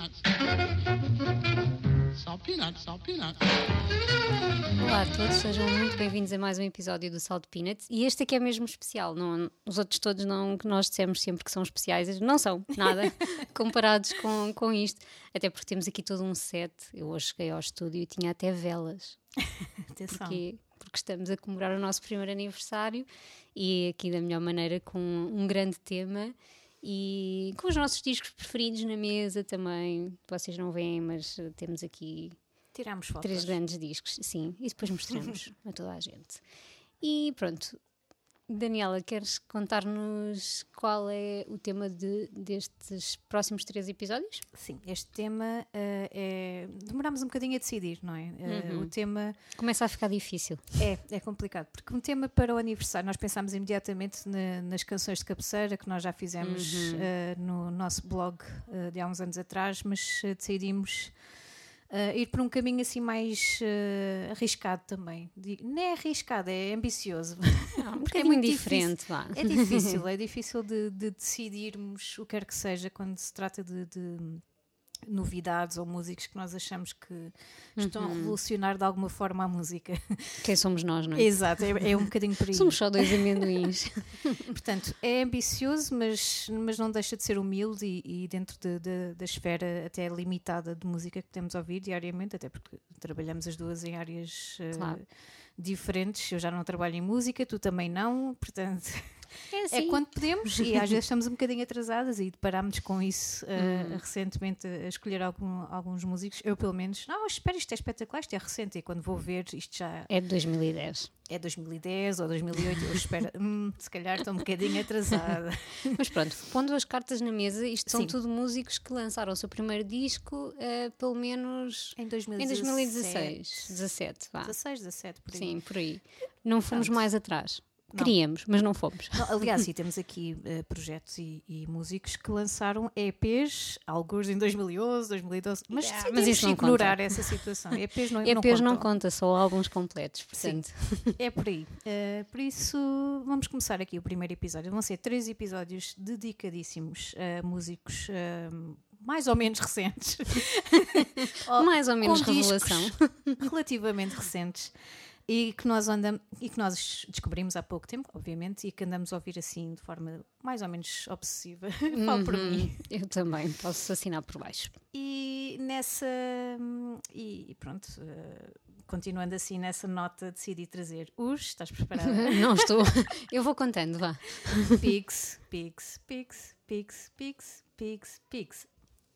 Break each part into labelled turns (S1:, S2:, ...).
S1: peanuts. Salt peanuts, salt peanuts.
S2: Olá a todos, sejam muito bem-vindos a mais um episódio do Salt Peanuts e este aqui é mesmo especial, não, os outros todos não, que nós dissemos sempre que são especiais, não são nada comparados com, com isto, até porque temos aqui todo um set, eu hoje cheguei ao estúdio e tinha até velas,
S3: Atenção.
S2: porque, porque estamos a comemorar o nosso primeiro aniversário e aqui da melhor maneira com um grande tema e com os nossos discos preferidos na mesa também, vocês não veem, mas eh, temos aqui
S3: Tiramos fotos.
S2: Três grandes discos, sim, e depois mostramos a toda a gente. E pronto, Daniela, queres contar-nos qual é o tema de, destes próximos três episódios?
S3: Sim, este tema eh, é. Demorámos um bocadinho a decidir, não é? Eh,
S2: Uhum.
S3: O tema
S2: Começa a ficar difícil.
S3: é, é complicado, porque um tema para o aniversário, nós pensámos imediatamente na- nas canções de cabeceira que nós já fizemos
S2: Uhum.
S3: eh, no nosso blog de há uns anos atrás, mas decidimos. Eh, ir por um caminho assim mais eh, arriscado também. Não é arriscado, é ambicioso.
S2: Um
S3: Porque é muito
S2: diferente.
S3: É difícil, é difícil de, de decidirmos o que quer que seja quando se trata de, de novidades ou músicos que nós achamos que estão
S2: Uhum.
S3: a revolucionar de alguma forma a música.
S2: Quem somos nós, não é?
S3: Exato, é, é um bocadinho por aí.
S2: Somos só dois amendoins.
S3: Portanto, é ambicioso, mas, mas não deixa de ser humilde e, e dentro de- de- da esfera até limitada de música que temos a ouvir diariamente, até porque trabalhamos as duas em áreas eh,
S2: Claro.
S3: diferentes. Eu já não trabalho em música, tu também não, portanto.
S2: É
S3: É
S2: assim.
S3: quando podemos e às vezes estamos um bocadinho atrasadas e deparámos com isso eh,
S2: Hum.
S3: recentemente a escolher algum- alguns músicos. Eu, pelo menos, não, espera, isto é espetacular, isto é recente. E quando vou ver, isto já
S2: É de 2010.
S3: é 2010 ou 2008, eu espero, hum, se calhar estou um bocadinho atrasada.
S2: Mas pronto, pondo as cartas na mesa, isto são
S3: Sim.
S2: tudo músicos que lançaram o seu primeiro disco eh, pelo menos
S3: Em
S2: em
S3: 2016.
S2: 2016, 17, vá.
S3: 16, 17, por aí.
S2: Sim, por aí. Não fomos
S3: Pronto.
S2: mais atrás.
S3: Não.
S2: Queríamos, mas não fomos.
S3: Não, aliás, sim, temos aqui eh, projetos e, e músicos que lançaram EPs, alguns em 2011, 2012, mas
S2: Yeah, mas isso não
S3: ignorar
S2: conta.
S3: essa situação. EPs não,
S2: EPs não
S3: contam.
S2: conta, só álbuns completos,
S3: Sim.
S2: portanto.
S3: É por aí. Eh, por isso, vamos começar aqui o primeiro episódio. Vão ser três episódios dedicadíssimos a músicos eh, mais ou menos recentes.
S2: Mais ou menos revelação.
S3: relativamente recentes. E que, nós andamos, e que nós descobrimos há pouco tempo, obviamente, e que andamos a ouvir assim de forma mais ou menos obsessiva. Falo por
S2: Uhum.
S3: mim.
S2: Eu também, posso assinar por baixo.
S3: E nessa. E pronto, eh, continuando assim nessa nota, decidi trazer os. Estás preparada?
S2: Não estou. Eu vou contando, vá.
S3: Pigs, pigs, pigs, pigs, pigs, pigs, pigs.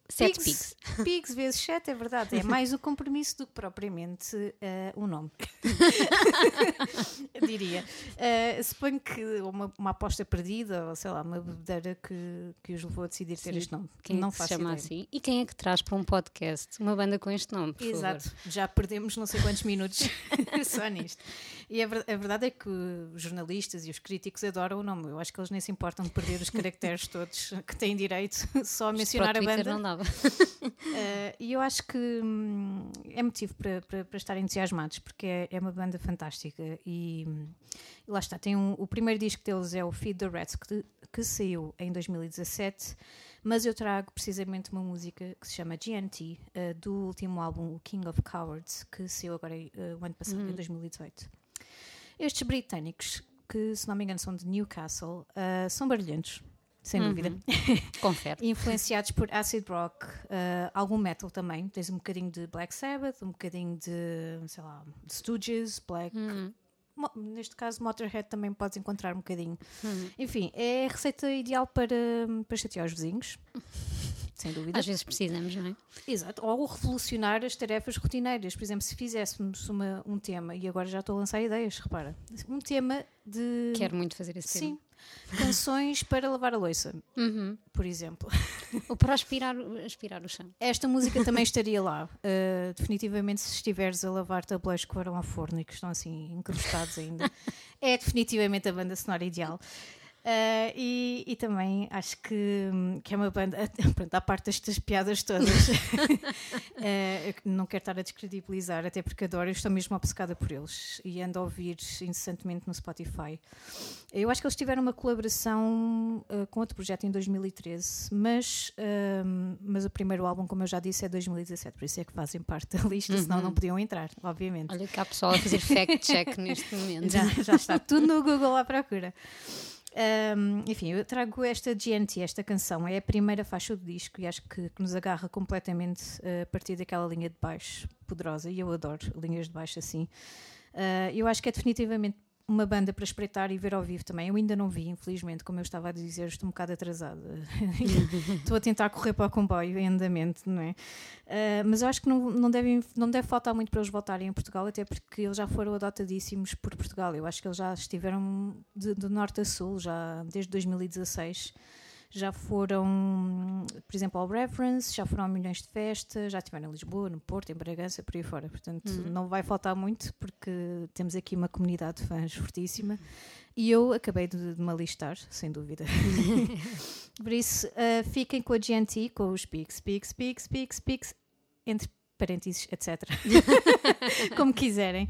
S2: Sete pics.
S3: Pigs vezes 7, é verdade. É mais o compromisso do que propriamente eh, o nome. Eu diria. Eh, suponho que uma, uma aposta perdida, ou sei lá, uma bebedeira que, que os levou a decidir ter
S2: Sim.
S3: este nome.
S2: Quem
S3: não
S2: é que se chama
S3: ideia.
S2: assim? E quem é que traz para um podcast uma banda com este nome,
S3: Exato,
S2: favor?
S3: já perdemos não sei quantos minutos só nisto. E a, ver- a verdade é que os jornalistas e os críticos adoram o nome. Eu acho que eles nem se importam de perder os caracteres todos que têm direito só a mencionar a banda.
S2: não dava.
S3: Eh, e eu acho que hum, é motivo para, para, para estarem entusiasmados, porque é, é uma banda fantástica. E, hum, e lá está, tem um- o primeiro disco deles é o Feed the Rats, que, que saiu em 2017. Mas eu trago precisamente uma música que se chama GNT, eh, do último álbum, o King of Cowards, que saiu agora eh, o ano passado, em 2018. Estes britânicos, que se não me engano são de Newcastle, eh, são barulhentos, sem dúvida.
S2: Confere.
S3: Influenciados por acid rock, eh, algum metal também. Tens um bocadinho de Black Sabbath, um bocadinho de, sei lá, de Stooges, Black.
S2: Uhum.
S3: Neste caso, Motorhead também podes encontrar um bocadinho.
S2: Uhum.
S3: Enfim, é a receita ideal para, para chatear os vizinhos. Sem dúvida.
S2: Às vezes precisamos, não é?
S3: Exato. Ou revolucionar as tarefas rotineiras. Por exemplo, se fizéssemos uma, um tema, e agora já estou a lançar ideias, repara. Um tema de.
S2: Quero muito fazer esse
S3: Sim. Canções para lavar a louça,
S2: tema. Uhum.
S3: por exemplo.
S2: Ou para aspirar, aspirar o chão.
S3: Esta música também estaria lá. Uh, definitivamente, se estiveres a lavar tabuleiros que foram ao forno e que estão assim incrustados ainda, é definitivamente a banda sonora ideal. Uh, e, e, também acho que, que é uma banda, pronto, à parte destas piadas todas, uh, não quero estar a descredibilizar, até porque adoro, eu estou mesmo obcecada por eles e ando a ouvir incessantemente no Spotify. Eu acho que eles tiveram uma colaboração uh, com outro projeto em 2013, mas, mas o primeiro álbum, como eu já disse, é 2017, por isso é que fazem parte da lista, uhum. senão não podiam entrar, obviamente.
S2: Olha cá pessoal a fazer fact-check neste momento.
S3: Já, já está tudo no Google à procura. Um, enfim, eu trago esta GNT, esta canção, é a primeira faixa do disco e acho que, que nos agarra completamente uh, a partir daquela linha de baixo poderosa e eu adoro linhas de baixo assim. Uh, eu acho que é definitivamente uma banda para espreitar e ver ao vivo também. Eu ainda não vi, infelizmente, como eu estava a dizer, estou um bocado atrasada. estou a tentar correr para o comboio em andamento, não é? Uh, mas eu acho que não, não, devem, não deve faltar muito para eles voltarem a Portugal, até porque eles já foram adotadíssimos por Portugal. Eu acho que eles já estiveram de norte a sul, já desde 2016 já foram, por exemplo, ao Reference, já foram a milhões de festas, já estiveram em Lisboa, no Porto, em Bragança, por aí fora. Portanto, uhum. não vai faltar muito, porque temos aqui uma comunidade de fãs fortíssima. E eu acabei de, de me alistar, sem dúvida. por isso, uh, fiquem com a GNT, com os Pix, Pix, Pix, Pix, Pix, entre parênteses, etc. Como quiserem.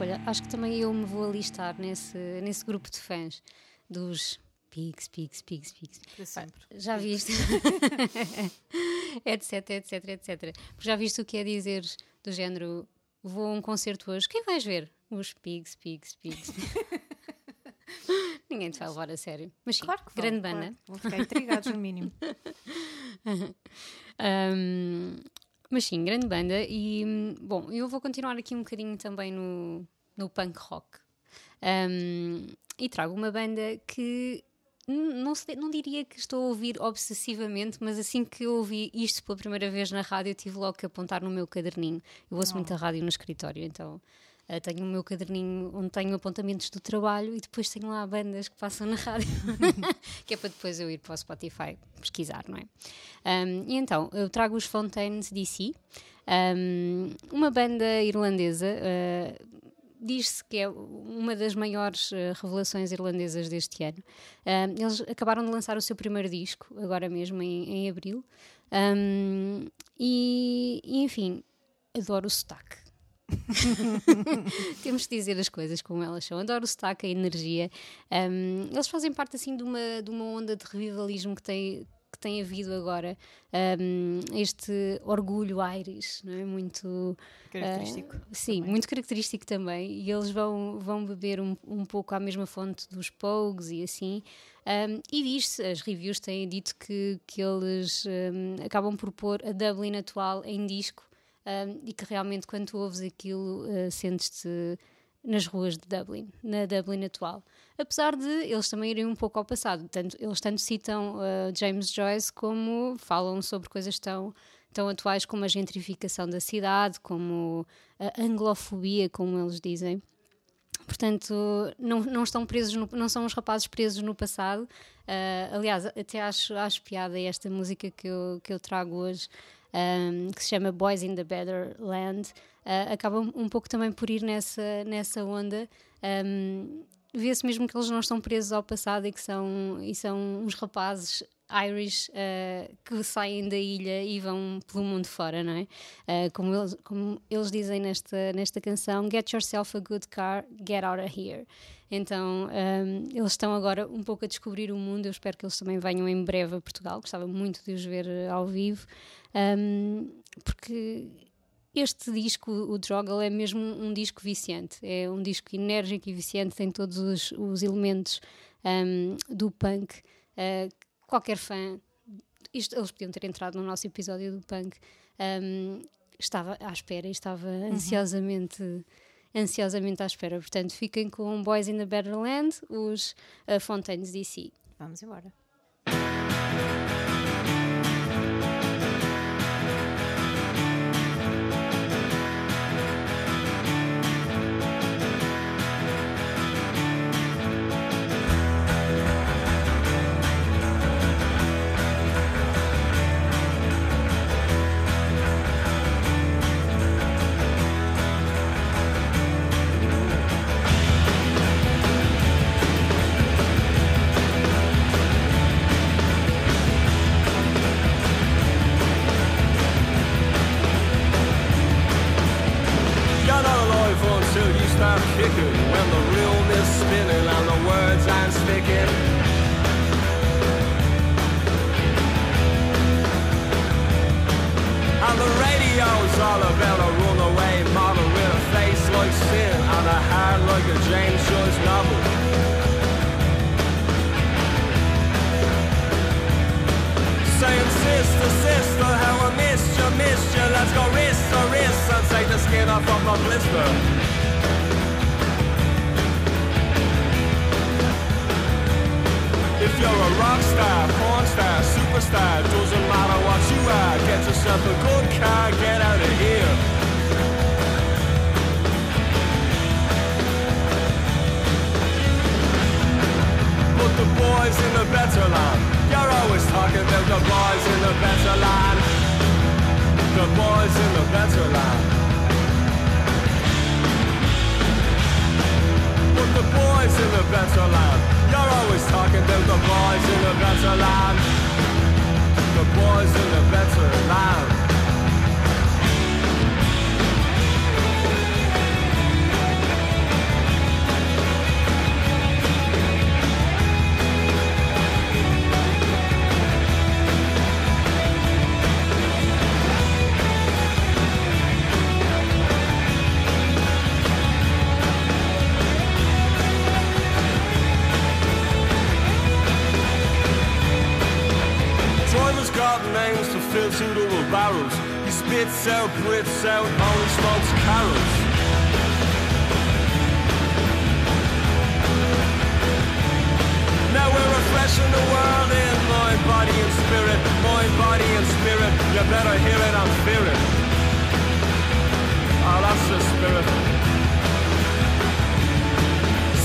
S2: Escolha. Acho que também eu me vou alistar nesse, nesse grupo de fãs dos Pigs, Pigs, Pigs, Pigs.
S3: Para sempre.
S2: Já viste? etc, etc, etc. Já viste o que é dizer do género vou a um concerto hoje, quem vais ver? Os Pigs, Pigs, Pigs. Ninguém te vai levar a sério. Mas sim,
S3: Claro que vão,
S2: grande
S3: claro.
S2: banda.
S3: Vão ficar intrigados, no mínimo.
S2: Um, mas sim, grande banda. E hum, bom, eu vou continuar aqui um bocadinho também no, no punk rock. Um, e trago uma banda que não, se- não diria que estou a ouvir obsessivamente, mas assim que eu ouvi isto pela primeira vez na rádio, eu tive logo que apontar no meu caderninho. Eu ouço muita rádio no escritório, então eh, tenho o meu caderninho onde tenho apontamentos do trabalho e depois tenho lá bandas que passam na rádio, que é para depois eu ir para o Spotify pesquisar, não é? Um, e então, eu trago os Fontaines DC, um, uma banda irlandesa. uh, Diz-se que é uma das maiores uh, revelações irlandesas deste ano. Um, eles acabaram de lançar o seu primeiro disco, agora mesmo em, em abril. Um, e, e, enfim, adoro o sotaque. Temos de dizer as coisas como elas são. Adoro o sotaque, a energia. Um, eles fazem parte assim de uma, de uma onda de revivalismo que tem, que tem havido agora. Um, este orgulho Irish, não é? Muito
S3: Característico.
S2: ah, sim, muito característico também. E eles vão, vão beber um, um pouco à mesma fonte dos Pogues e assim. Um, e diz-se, as reviews têm dito que, que eles acabam por pôr a Dublin atual em disco um, e que realmente quando tu ouves aquilo uh, sentes-te nas ruas de Dublin, na Dublin atual. Apesar de eles também irem um pouco ao passado, tanto, eles tanto citam uh, James Joyce como falam sobre coisas tão, tão atuais como a gentrificação da cidade, como a anglofobia, como eles dizem. Portanto, não, não estão presos, no- não são os rapazes presos no passado. Uh, aliás, até acho, acho piada esta música que eu, que eu trago hoje, um, que se chama Boys in the Better Land. Uh, acaba um pouco também por ir nessa, nessa onda. Um, Vê-se mesmo que eles não estão presos ao passado e que são, e são uns rapazes Irish uh, que saem da ilha e vão pelo mundo fora, não é? Uh, como, eles, como eles dizem nesta, nesta canção: Get yourself a good car, get out of here. Então um, eles estão agora um pouco a descobrir o mundo. Eu espero que eles também venham em breve a Portugal. Gostava muito de os ver ao vivo, um, porque este disco, o Droggle, é mesmo um disco viciante. É um disco enérgico e viciante, tem todos os, os elementos um, do punk. Uh, qualquer fã, isto, eles podiam ter entrado no nosso episódio do punk, um, estava à espera e estava ansiosamente, ansiosamente à espera. Portanto, fiquem com Boys in the Better Land, os uh, Fontaines DC.
S3: Vamos embora.
S1: Sister, sister, how I missed you, missed you Let's go wrist to wrist and take the skin off of my blister. If you're a rock star, porn star, superstar Doesn't matter what you are Get yourself a good car, get out of here. Put the boys in the better land You're always talking about the boys in the better land. The boys in the better land. Put the boys in the better land. You're always talking about the boys in the better land. The boys in the better land barrels. He spits out, Brits out, only smokes carols. Now we're refreshing the world in mind, body and spirit, mind, body and spirit. You better hear it fear it. Oh, that's the spirit.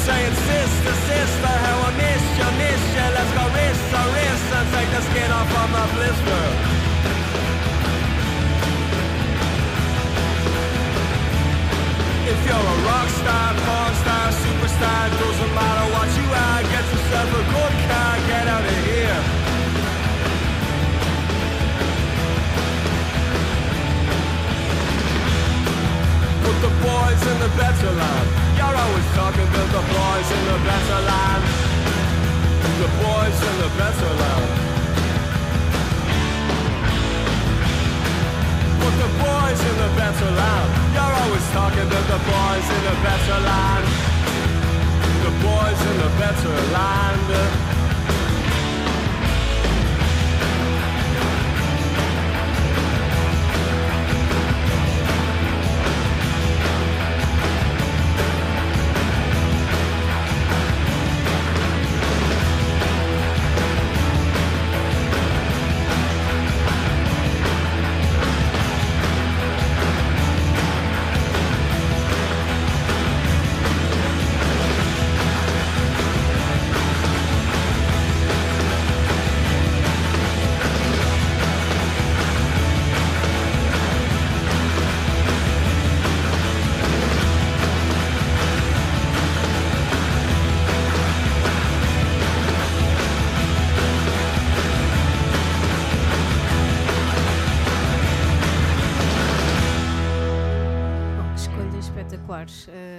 S1: Saying sister, sister, how I miss you, miss you. Let's go wrist wrist and take the skin off of my blister. If you're a rock star, porn star, superstar, doesn't matter what you are, get yourself a good car, get out of here. Put the boys in the better land. You're always talking about the boys in the better land. The boys in the better land. The boys in the better land. You're always talking about the boys in the better land. The boys in the better land.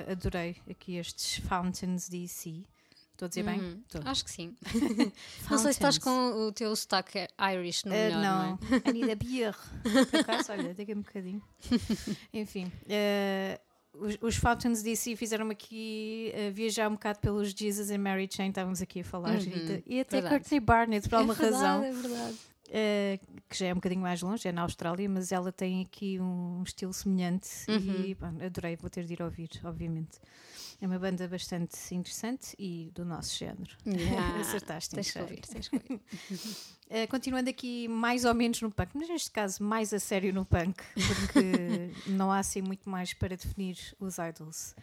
S3: Adorei aqui estes Fountains DC. Estou a dizer bem?
S2: Uhum.
S3: Estou.
S2: Acho que sim. não sei se estás com o teu sotaque Irish no
S3: Uh,
S2: melhor, não,
S3: não, I need a beer. Por acaso, olha, daqui a um bocadinho. Enfim, uh, os, os Fountains DC fizeram-me aqui uh, viajar um bocado pelos Jesus and Mary Chain, estávamos aqui a falar. e de- e até
S2: verdade.
S3: Courtney Barnett, por
S2: é?
S3: alguma
S2: é verdade,
S3: razão.
S2: É verdade.
S3: Uh, que já é um bocadinho mais longe, é na Austrália, mas ela tem aqui um estilo semelhante e
S2: Uhum.
S3: bom, adorei, vou ter de ir ouvir, obviamente. É uma banda bastante interessante e do nosso género.
S2: Yeah.
S3: Acertaste
S2: Tens que ouvir, tens que ouvir.
S3: Uh, continuando aqui mais ou menos no punk, mas neste caso mais a sério no punk, porque não há assim muito mais para definir os Idols.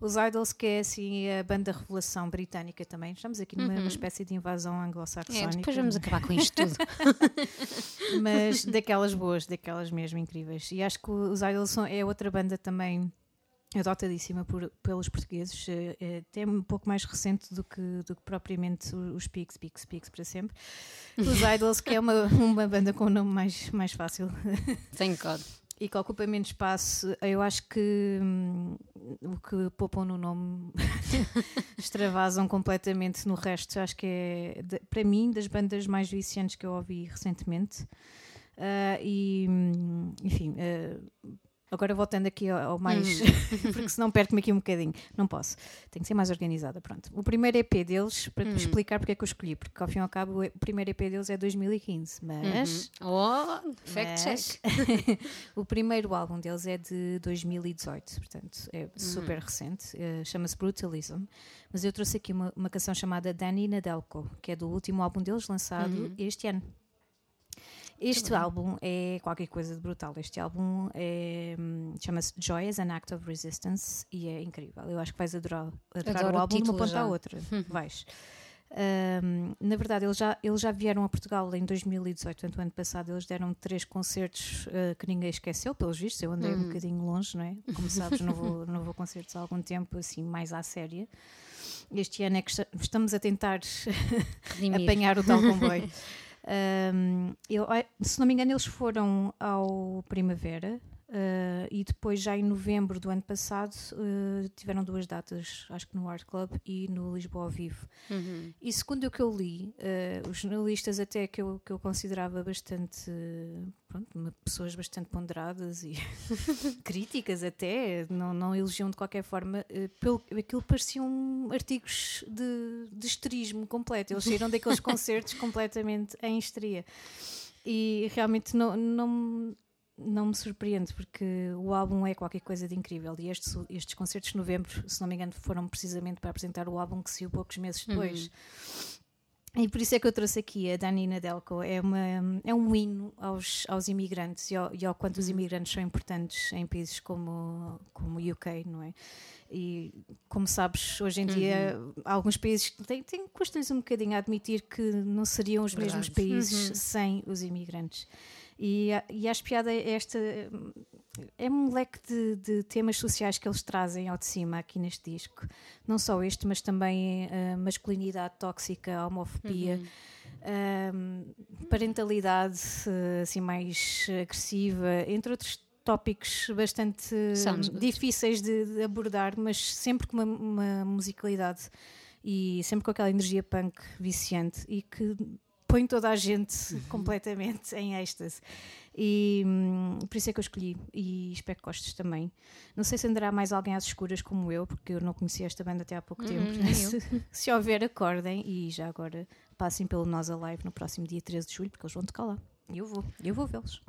S3: Os Idols, que é assim a banda revelação britânica também. Estamos aqui numa uma espécie de invasão anglo-saxónica.
S2: Uhum. É, depois vamos acabar com isto tudo.
S3: mas daquelas boas, daquelas mesmo incríveis. E acho que os Idols são, é outra banda também adotadíssima por, pelos portugueses, eh, eh, até um pouco mais recente do que, do que propriamente o- os Pigs, Pigs, Pigs para sempre. Os Idols, que é uma, uma banda com um nome mais, mais fácil
S2: Thank God.
S3: E que ocupa menos espaço, eu acho que hum, o que poupam no nome extravasam completamente no resto. Acho que é, de- para mim, das bandas mais viciantes que eu ouvi recentemente. Ah, e, hum, enfim, ah, agora voltando aqui ao, ao mais, porque senão perco-me aqui um bocadinho. Não posso, tenho que ser mais organizada. Pronto. O primeiro EP deles, para te explicar porque é que eu escolhi, porque ao fim e ao cabo o primeiro EP deles é 2015, mas.
S2: Oh, fact check.
S3: o primeiro álbum deles é de 2018, portanto é super recente, eh, chama-se Brutalism. Mas eu trouxe aqui uma, uma canção chamada Danny Nadelko, que é do último álbum deles lançado este ano. Este álbum é qualquer coisa de brutal. Este álbum é, hum, chama-se Joy as an Act of Resistance e é incrível. Eu acho que vais adorar, adorar
S2: Adoro
S3: o
S2: o
S3: álbum de uma ponta
S2: já.
S3: à outra. Vais. Um, na verdade, eles já, eles já vieram a Portugal em 2018, portanto, o ano passado eles deram três concertos uh, que ninguém esqueceu, pelos vistos. Eu andei um bocadinho longe, não é? Como sabes, não vou, não vou a concertos há algum tempo, assim, mais à séria. Este ano é que esta- estamos a tentar apanhar o tal comboio. Um, eu- se não me engano, eles foram ao Primavera uh, e depois, já em novembro do ano passado, uh, tiveram duas datas, acho que no Art Club e no Lisboa ao Vivo.
S2: Uhum.
S3: E segundo o que eu li, uh, os jornalistas, até que eu, que eu considerava bastante. pronto, pessoas bastante ponderadas e críticas, até, não, não elogiam de qualquer forma, pelo, aquilo pareciam artigos de, de histerismo completo. Eles saíram daqueles concertos completamente em histeria.
S4: e realmente não, não, não me surpreende porque o álbum é qualquer coisa de incrível e estes, estes concertos de novembro, se não me engano, foram precisamente para apresentar o álbum que saiu poucos meses depois. Uhum. E por isso é que eu trouxe aqui a Danina Delco. É, uma, é um hino aos, aos imigrantes e ao, e ao quanto os imigrantes são importantes em países como, como o UK, não é? E como sabes, hoje em dia, uhum. alguns países têm, têm custa-lhes um bocadinho a admitir que não seriam os Verdade. mesmos países uhum. sem os imigrantes. E, e acho piada esta. É um leque de, de, temas sociais que eles trazem ao de cima aqui neste disco. Não só este, mas também a masculinidade tóxica, a homofobia. Uhum. Um, parentalidade assim mais agressiva, entre outros tópicos bastante difíceis de, de, abordar, mas sempre com uma, uma, musicalidade e sempre com aquela energia punk viciante e que põe toda a gente uhum. completamente em êxtase. E hum, por isso é que eu escolhi e espero que gostes também. Não sei se andará mais alguém às escuras como eu, porque eu não conhecia esta banda até há pouco uhum, tempo. Se, se houver, acordem e já agora passem pelo Nós Alive no próximo dia 13 de julho, porque eles vão tocar lá. E eu vou, eu vou vê-los.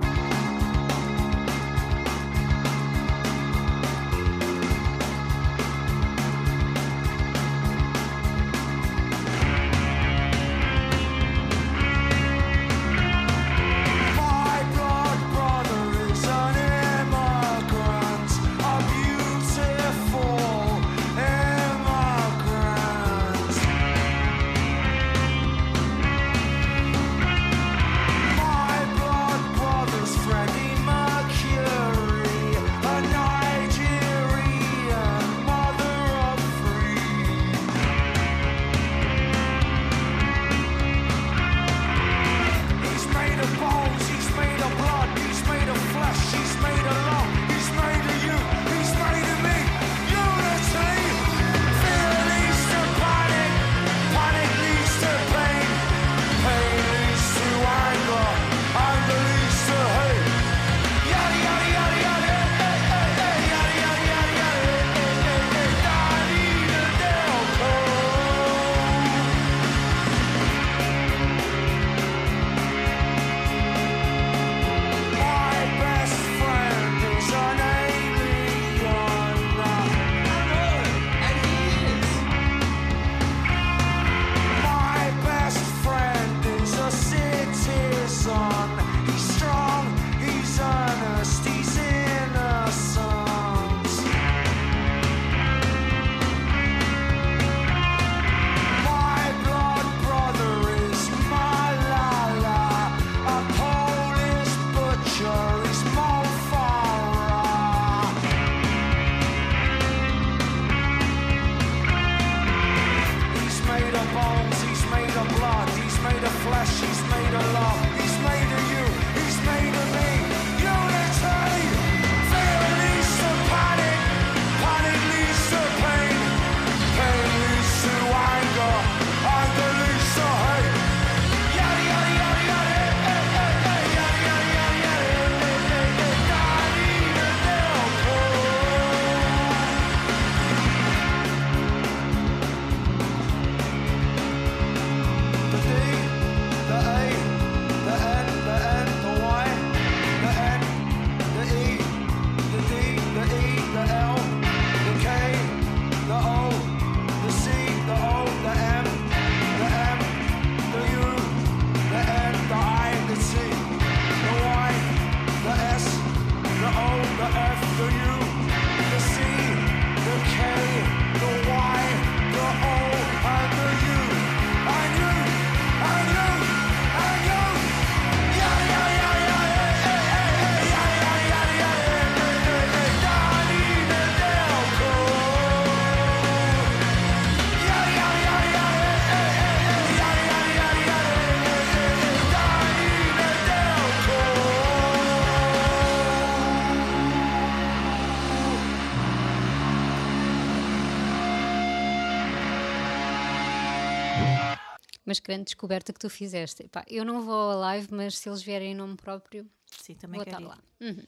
S2: Mas grande descoberta que tu fizeste. eu não vou ao live, mas se eles vierem em nome próprio,
S4: Sim, também
S2: vou estar lá. Uhum.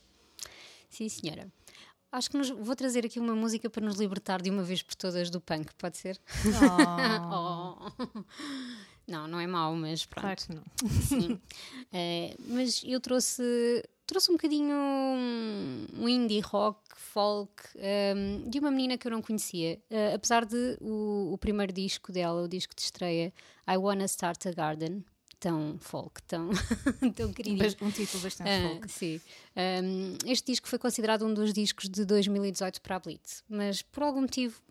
S2: Sim, senhora. acho que nos- vou trazer aqui uma música para nos libertar de uma vez por todas do punk, pode ser?
S3: Oh,
S2: Oh. Não, não é mau, mas pronto.
S3: claro que não.
S2: Sim. Eh, mas eu trouxe, trouxe um bocadinho um indie rock, folk, ehm, de uma menina que eu não conhecia. Eh, apesar de o, o primeiro disco dela, o disco de estreia, I Wanna Start a Garden, tão folk, tão, tão queridinho.
S3: Bas- Um título bastante
S2: Ah,
S3: folk.
S2: sim. Um, este disco foi considerado um dos discos de 2018 para a Blitz, mas por algum motivo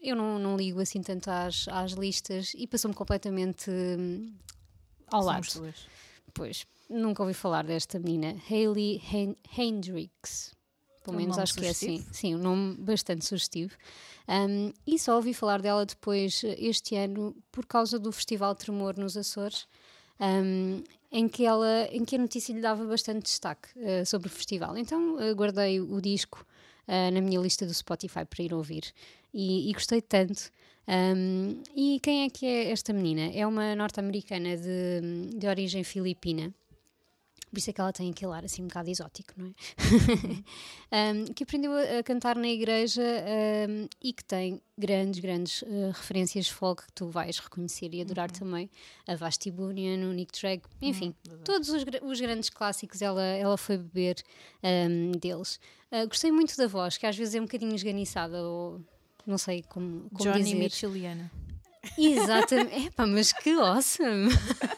S2: eu não, não ligo assim tanto às, às listas e passou-me completamente hum, ao lado.
S3: Duas.
S2: Pois, nunca ouvi falar desta menina, Hayley Hen- Hendrix. Pelo
S3: É um
S2: menos acho que é assim.
S3: sugestivo.
S2: Sim, um nome bastante sugestivo. Um, e só ouvi falar dela depois, eh, este ano, por causa do Festival Tremor nos Açores, um, em, que ela, em que a notícia lhe dava bastante destaque eh, sobre o festival. Então eh, guardei o disco eh, na minha lista do Spotify para ir ouvir e, e gostei tanto. Um, e quem é que é esta menina? É uma norte-americana de, de origem filipina. Por isso é que ela tem aquele ar assim um bocado exótico, não é? Um, que aprendeu a, a cantar na igreja um, e que tem grandes, grandes uh, referências folk que tu vais reconhecer e adorar também. A Vasti Bunyan, o Nick Drake, enfim, todos os, os grandes clássicos ela, ela foi beber um, deles. Uh, gostei muito da voz, que às vezes é um bocadinho esganiçada ou não sei como, como
S3: Johnny
S2: dizer.
S3: Micheliana.
S2: Exatamente. Epá, mas que awesome!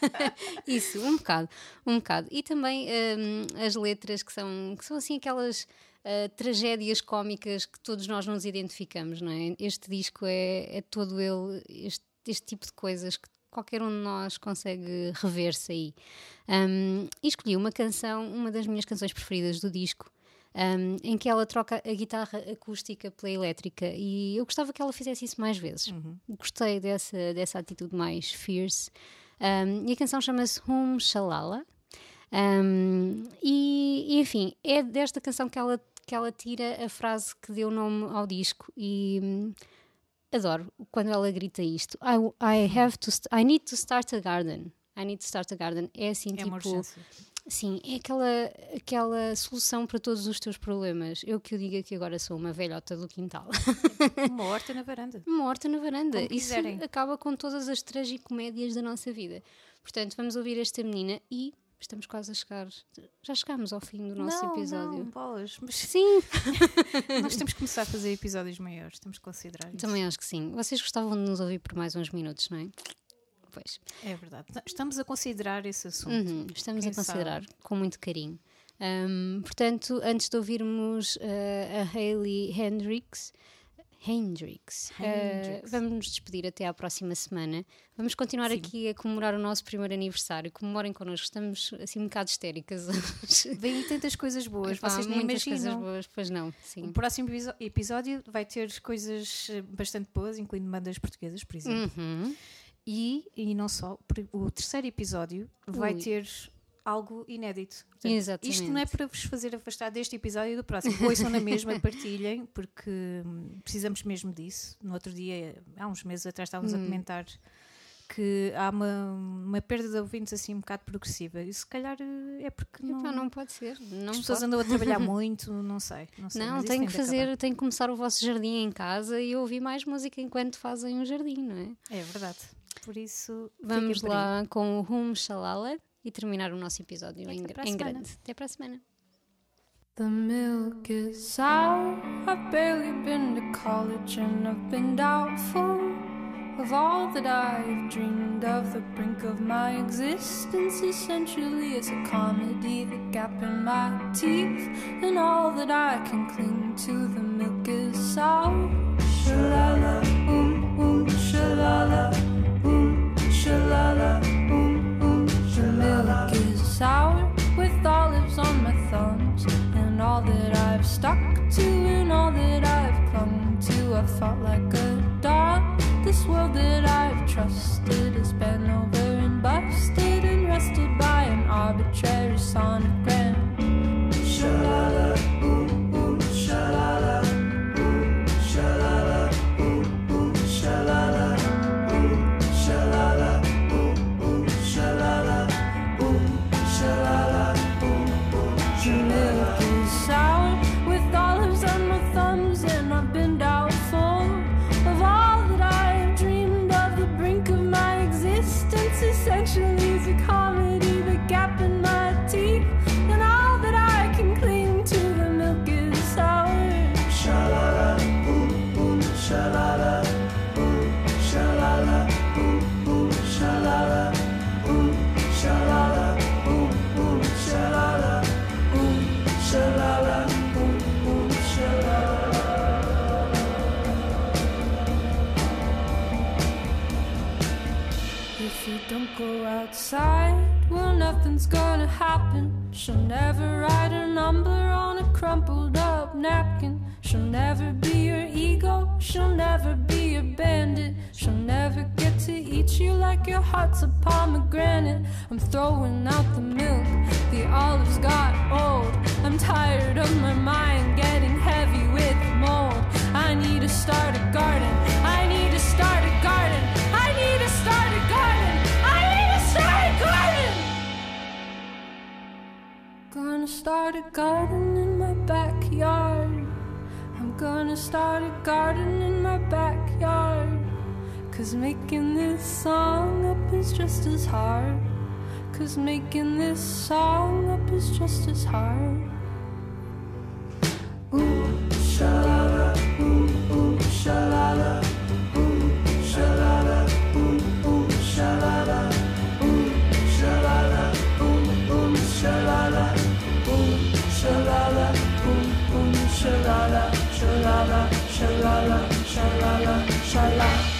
S2: Isso, um bocado, um bocado. E também hum, as letras que são, que são assim aquelas ah, tragédias cómicas que todos nós nos identificamos, não é? Este disco é, é todo ele, este, este tipo de coisas que qualquer um de nós consegue rever-se aí. Hum, e escolhi uma canção, uma das minhas canções preferidas do disco, um, em que ela troca a guitarra acústica pela elétrica e eu gostava que ela fizesse isso mais vezes. Gostei dessa, dessa atitude mais fierce. Um, e a canção chama-se Hum Shalala. Um, e, enfim, é desta canção que ela, que ela tira a frase que deu nome ao disco e hum, adoro quando ela grita isto. I, I have to, I need to start a garden. I need to start a garden. É assim,
S3: É
S2: tipo. Sim, é aquela, aquela solução para todos os teus problemas. Eu que o diga que agora sou uma velhota do quintal.
S3: Uma horta na varanda.
S2: uma horta na varanda.
S3: Como
S2: Isso
S3: quiserem.
S2: acaba com todas as tragicomédias da nossa vida. Portanto, vamos ouvir esta menina e estamos quase a chegar. Já chegámos ao fim do nosso
S3: não,
S2: episódio.
S3: Não, bolas. Mas
S2: Sim,
S3: nós temos que começar a fazer episódios maiores. Temos que considerar isso.
S2: também acho que sim. Vocês gostavam de nos ouvir por mais uns minutos, não é? Pois.
S3: É verdade. Estamos a considerar esse assunto.
S2: Uhum, estamos
S3: Quem
S2: a considerar com muito carinho. Um, portanto, antes de ouvirmos uh, a Hayley Hendrix, Hendrix, uh, vamos nos despedir até à próxima semana. Vamos continuar
S3: Sim.
S2: aqui a comemorar o nosso primeiro aniversário. Comemorem connosco, estamos assim um bocado histéricas hoje.
S3: Vêm tantas coisas boas.
S2: Epá,
S3: Vocês nem
S2: muitas coisas
S3: imaginam.
S2: boas, pois não,
S3: O
S2: sim.
S3: próximo episo- episódio vai ter coisas eh, bastante boas, incluindo bandas portuguesas, por exemplo.
S2: Uhum.
S3: E, e não só, o terceiro episódio vai
S2: Ui.
S3: ter algo inédito. Portanto,
S2: Exatamente.
S3: Isto não é para vos fazer afastar deste episódio e do próximo. Ouçam na mesma, partilhem, porque hum, precisamos mesmo disso. No outro dia, há uns meses atrás, estávamos
S2: Hum.
S3: a comentar que há uma, uma perda de ouvintes assim um bocado progressiva. E se calhar eh, é porque não,
S2: Epá, não pode ser. Não
S3: as pessoas
S2: pode.
S3: andam a trabalhar muito, não sei. Não, sei,
S2: Não,
S3: tem
S2: que fazer,
S3: acabar.
S2: tenho que começar o vosso jardim em casa e ouvir mais música enquanto fazem o jardim, não é?
S3: É verdade. Por isso,
S2: Vamos lá com o Rum Shalala e terminar o nosso episódio em, em grande. Até para a semana.
S5: The milk is sour. I've barely been to college and I've been doubtful of all that I've dreamed of. The brink of my existence essentially is a comedy. The gap in my teeth and all that I can cling to. The milk is sour. Shalala, um, um, shalala, sour with olives on my thumbs and all that I've stuck to and all that I've clung to. I've felt like a dog. This world that I've trusted has been over and busted and rested by an arbitrary sonogram. Tired of my mind getting heavy with mold. I need to start a garden. I need to start a garden. I need to start a garden. I need to start a garden. Gonna start a garden in my backyard. I'm gonna start a garden in my backyard. Cause making this song up is just as hard. Cause making this song up is just as hard. Shalala, shalala, shalala, shalala.